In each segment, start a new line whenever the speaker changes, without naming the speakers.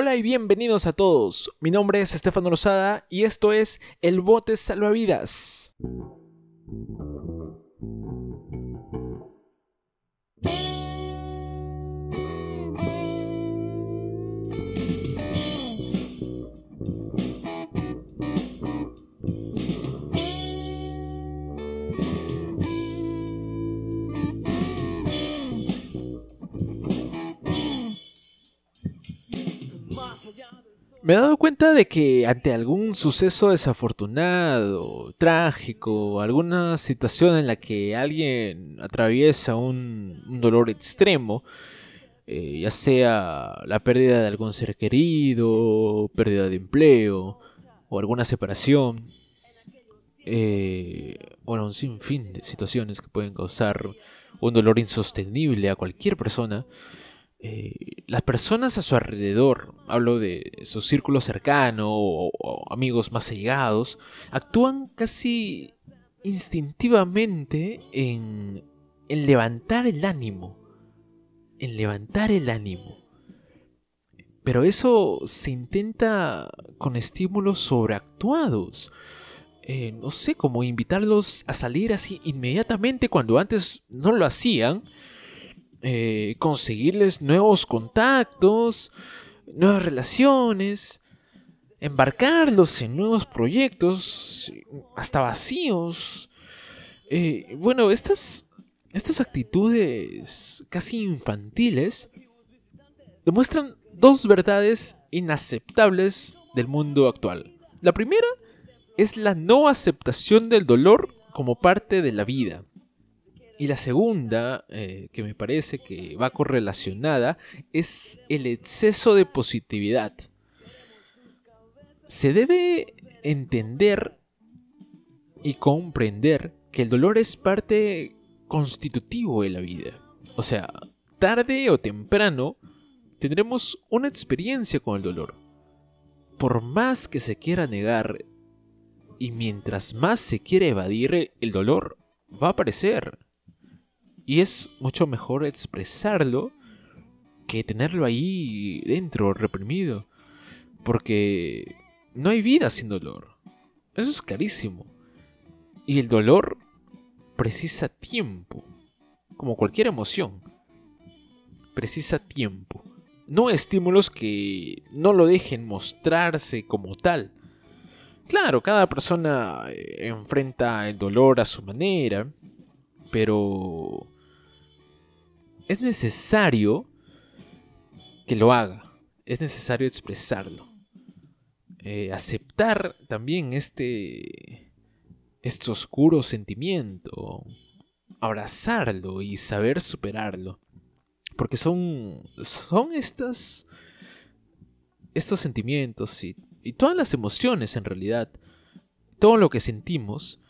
Hola y bienvenidos a todos. Mi nombre es Estefano Rosada y esto es El Bote Salvavidas. Me he dado cuenta de que ante algún suceso desafortunado, trágico, alguna situación en la que alguien atraviesa un, dolor extremo, eh, ya sea la pérdida de algún ser querido, pérdida de empleo o alguna separación, eh, bueno, un sinfín de situaciones que pueden causar un dolor insostenible a cualquier persona, eh, las personas a su alrededor, hablo de su círculo cercano o, amigos más allegados, actúan casi instintivamente en, en levantar el ánimo, en levantar el ánimo. Pero eso se intenta con estímulos sobreactuados. Eh, no sé, como invitarlos a salir así inmediatamente cuando antes no lo hacían eh, conseguirles nuevos contactos, nuevas relaciones, embarcarlos en nuevos proyectos, hasta vacíos. Eh, bueno, estas, estas actitudes casi infantiles demuestran dos verdades inaceptables del mundo actual. La primera es la no aceptación del dolor como parte de la vida. Y la segunda, eh, que me parece que va correlacionada, es el exceso de positividad. Se debe entender y comprender que el dolor es parte constitutivo de la vida. O sea, tarde o temprano tendremos una experiencia con el dolor. Por más que se quiera negar y mientras más se quiere evadir, el dolor va a aparecer. Y es mucho mejor expresarlo que tenerlo ahí dentro, reprimido. Porque no hay vida sin dolor. Eso es clarísimo. Y el dolor precisa tiempo. Como cualquier emoción. Precisa tiempo. No estímulos que no lo dejen mostrarse como tal. Claro, cada persona eh, enfrenta el dolor a su manera. Pero es necesario que lo haga, es necesario expresarlo. Eh, aceptar también este, este oscuro sentimiento, abrazarlo y saber superarlo. Porque son, son estas, estos sentimientos y, y todas las emociones en realidad, todo lo que sentimos,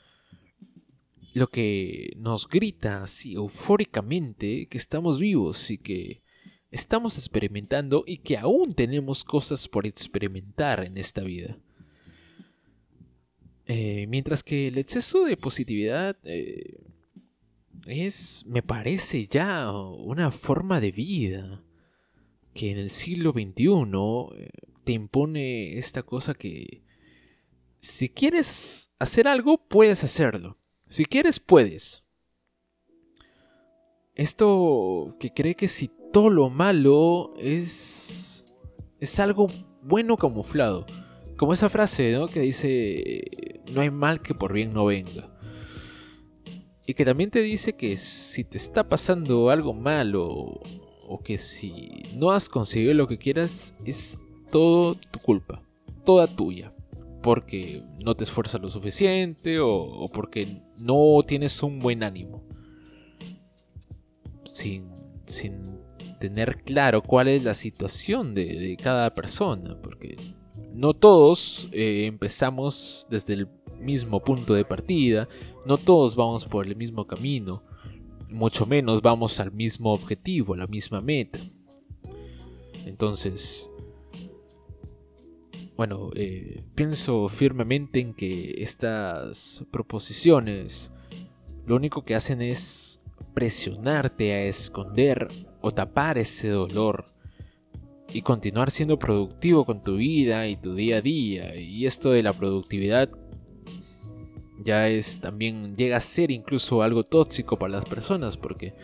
lo que nos grita así eufóricamente que estamos vivos y que estamos experimentando y que aún tenemos cosas por experimentar en esta vida. Eh, mientras que el exceso de positividad eh, es, me parece ya una forma de vida que en el siglo XXI eh, te impone esta cosa que si quieres hacer algo, puedes hacerlo. Si quieres, puedes. Esto que cree que si todo lo malo es. es algo bueno camuflado. Como esa frase, ¿no? Que dice. No hay mal que por bien no venga. Y que también te dice que si te está pasando algo malo. O que si no has conseguido lo que quieras. Es todo tu culpa. Toda tuya porque no te esfuerzas lo suficiente o, porque no tienes un buen ánimo. Sin, tener claro cuál es la situación de, cada persona, porque no todos eh, empezamos desde el mismo punto de partida, no todos vamos por el mismo camino, mucho menos vamos al mismo objetivo, a la misma meta. Entonces, bueno, eh, pienso firmemente en que estas proposiciones lo único que hacen es presionarte a esconder o tapar ese dolor y continuar siendo productivo con tu vida y tu día a día. Y esto de la productividad ya es también llega a ser incluso algo tóxico para las personas porque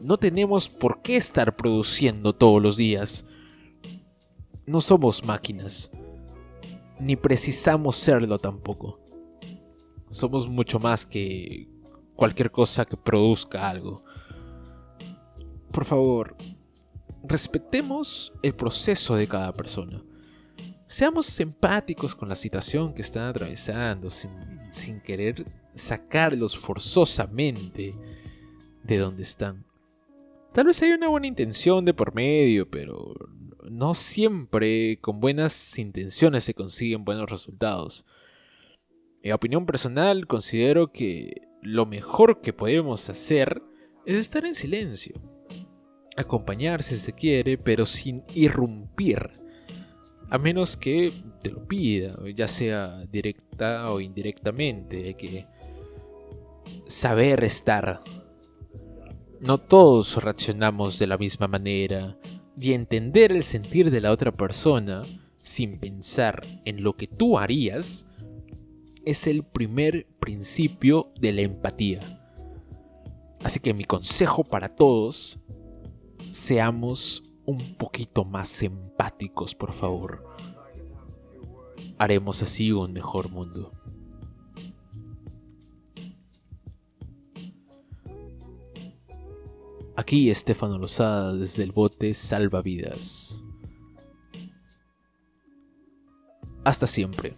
no tenemos por qué estar produciendo todos los días. No somos máquinas, ni precisamos serlo tampoco. Somos mucho más que cualquier cosa que produzca algo. Por favor, respetemos el proceso de cada persona. Seamos empáticos con la situación que están atravesando sin, querer sacarlos forzosamente de donde están. Tal vez hay una buena intención de por medio, pero no siempre con buenas intenciones se consiguen buenos resultados. En opinión personal, considero que lo mejor que podemos hacer es estar en silencio acompañarse si se quiere, pero sin irrumpir. A menos que te lo pida, ya sea directa o indirectamente. Hay que saber estar. No todos reaccionamos de la misma manera. Y entender el sentir de la otra persona sin pensar en lo que tú harías es el primer principio de la empatía. Así que mi consejo para todos seamos un poquito más empáticos, por favor. Haremos así un mejor mundo. Aquí Estefano Lozada desde el bote Salvavidas. Hasta siempre.